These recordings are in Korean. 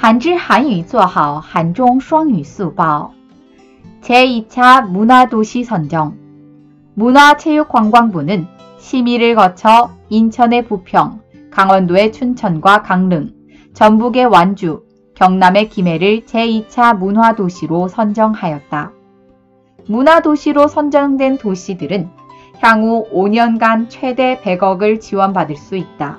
한지 한유 做好 한종 双语 수법 제2차 문화도시 선정 문화체육관광부는 심의를 거쳐 인천의 부평, 강원도의 춘천과 강릉, 전북의 완주, 경남의 김해를 제2차 문화도시로 선정하였다. 문화도시로 선정된 도시들은 향후 5년간 최대 100억을 지원받을 수 있다.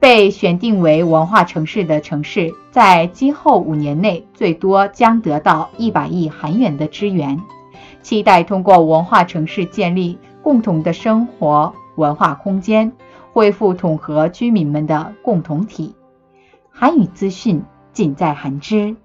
被选定为文化城市的城市，在今后五年内最多将得到一百亿韩元的支援。期待通过文化城市建立共同的生活文化空间，恢复统合居民们的共同体。韩语资讯尽在韩知。